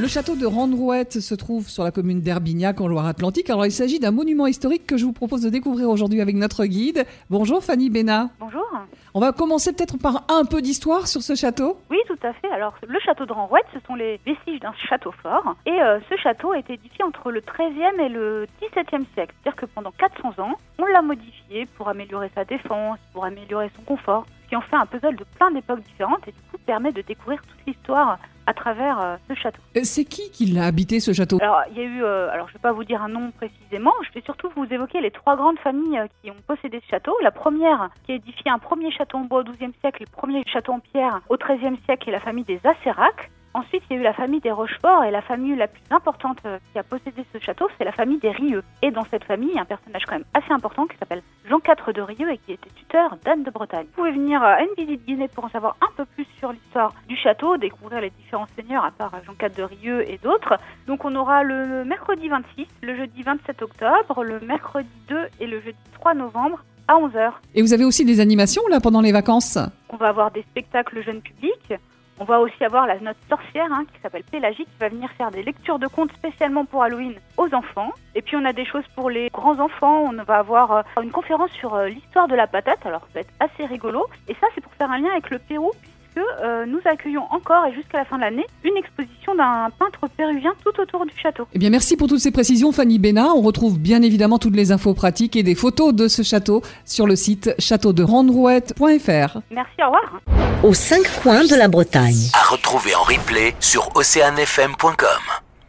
Le château de Randrouette se trouve sur la commune d'Herbignac en Loire-Atlantique. Alors il s'agit d'un monument historique que je vous propose de découvrir aujourd'hui avec notre guide. Bonjour Fanny Bénat. Bonjour. On va commencer peut-être par un peu d'histoire sur ce château. Oui, tout à fait. Alors, le château de Randrouette, ce sont les vestiges d'un château fort. Et euh, ce château a été édifié entre le XIIIe et le XVIIe siècle. C'est-à-dire que pendant 400 ans, on l'a modifié pour améliorer sa défense, pour améliorer son confort, ce qui en fait un puzzle de plein d'époques différentes et du coup permet de découvrir toute l'histoire à travers euh, ce château. Euh, C'est qui qui l'a habité ce château? Alors, il y a eu, euh, alors je ne vais pas vous dire un nom précisément, je vais surtout vous évoquer les trois grandes familles qui ont possédé ce château. La première, qui a édifié un premier château en bois au XIIe siècle, le premier château en pierre au XIIIe siècle, est la famille des Acérac. Ensuite, il y a eu la famille des Rochefort et la famille la plus importante euh, qui a possédé ce château, c'est la famille des Rieux. Et dans cette famille, il y a un personnage quand même assez important qui s'appelle Jean IV de Rieux et qui était tuteur d'Anne de Bretagne. Vous pouvez venir euh, à une visite guidée pour en savoir un peu plus sur l'histoire du château, découvrir les différents seigneurs à part euh, Jean IV de Rieux et d'autres. Donc on aura le mercredi 26, le jeudi 27 octobre, le mercredi 2 et le jeudi 3 novembre à 11h. Et vous avez aussi des animations là pendant les vacances? On va avoir des spectacles jeunes publics. On va aussi avoir la notre sorcière hein, qui s'appelle Pélagie qui va venir faire des lectures de contes spécialement pour Halloween aux enfants. Et puis on a des choses pour les grands enfants. On va avoir euh, une conférence sur euh, l'histoire de la patate. Alors ça va être assez rigolo. Et ça c'est pour faire un lien avec le Pérou puisque euh, nous accueillons encore et jusqu'à la fin de l'année une exposition d'un peintre péruvien tout autour du château. Eh bien merci pour toutes ces précisions Fanny Bénat. On retrouve bien évidemment toutes les infos pratiques et des photos de ce château sur le site châteauderandrouette.fr. Merci, au revoir. aux cinq coins de la Bretagne. À retrouver en replay sur oceanfm.com.